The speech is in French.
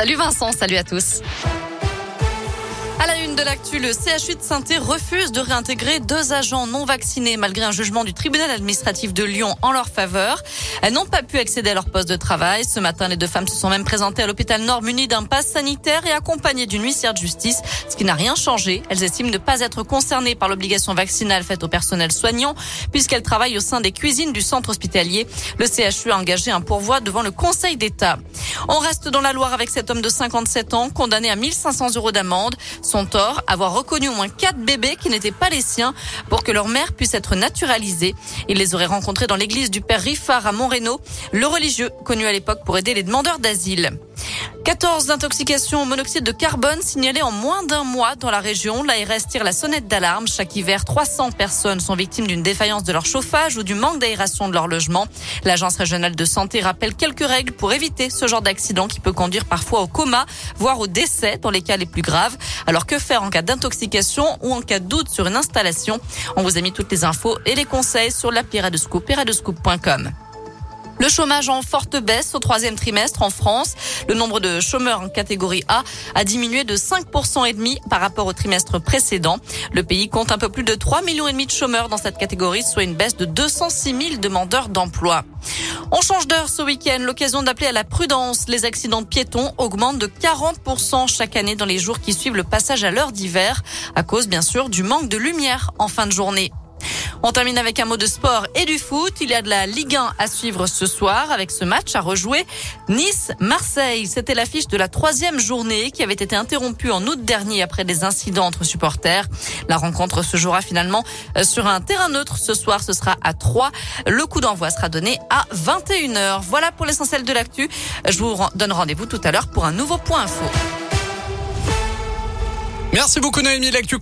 Salut Vincent, salut à tous. À la une de l'actu, le CHU de saint refuse de réintégrer deux agents non vaccinés malgré un jugement du tribunal administratif de Lyon en leur faveur. Elles n'ont pas pu accéder à leur poste de travail. Ce matin, les deux femmes se sont même présentées à l'hôpital Nord munies d'un pass sanitaire et accompagnées d'une huissière de justice, ce qui n'a rien changé. Elles estiment ne pas être concernées par l'obligation vaccinale faite au personnel soignant puisqu'elles travaillent au sein des cuisines du centre hospitalier. Le CHU a engagé un pourvoi devant le Conseil d'État. On reste dans la Loire avec cet homme de 57 ans condamné à 1500 euros d'amende. Son tort, avoir reconnu au moins quatre bébés qui n'étaient pas les siens pour que leur mère puisse être naturalisée. Il les aurait rencontrés dans l'église du Père Riffard à Montréno, le religieux connu à l'époque pour aider les demandeurs d'asile. 14 intoxications au monoxyde de carbone signalées en moins d'un mois dans la région. L'ARS tire la sonnette d'alarme. Chaque hiver, 300 personnes sont victimes d'une défaillance de leur chauffage ou du manque d'aération de leur logement. L'Agence régionale de santé rappelle quelques règles pour éviter ce genre d'accident qui peut conduire parfois au coma, voire au décès dans les cas les plus graves. Alors que faire en cas d'intoxication ou en cas de doute sur une installation? On vous a mis toutes les infos et les conseils sur l'appli Radescoop et le chômage en forte baisse au troisième trimestre en France. Le nombre de chômeurs en catégorie A a diminué de 5% et demi par rapport au trimestre précédent. Le pays compte un peu plus de 3 millions et demi de chômeurs dans cette catégorie, soit une baisse de 206 000 demandeurs d'emploi. On change d'heure ce week-end, l'occasion d'appeler à la prudence. Les accidents de piétons augmentent de 40% chaque année dans les jours qui suivent le passage à l'heure d'hiver, à cause bien sûr du manque de lumière en fin de journée. On termine avec un mot de sport et du foot. Il y a de la Ligue 1 à suivre ce soir avec ce match à rejouer. Nice-Marseille, c'était l'affiche de la troisième journée qui avait été interrompue en août dernier après des incidents entre supporters. La rencontre se jouera finalement euh, sur un terrain neutre. Ce soir, ce sera à 3. Le coup d'envoi sera donné à 21h. Voilà pour l'essentiel de l'actu. Je vous donne rendez-vous tout à l'heure pour un nouveau point info. Merci beaucoup Noémie. L'actu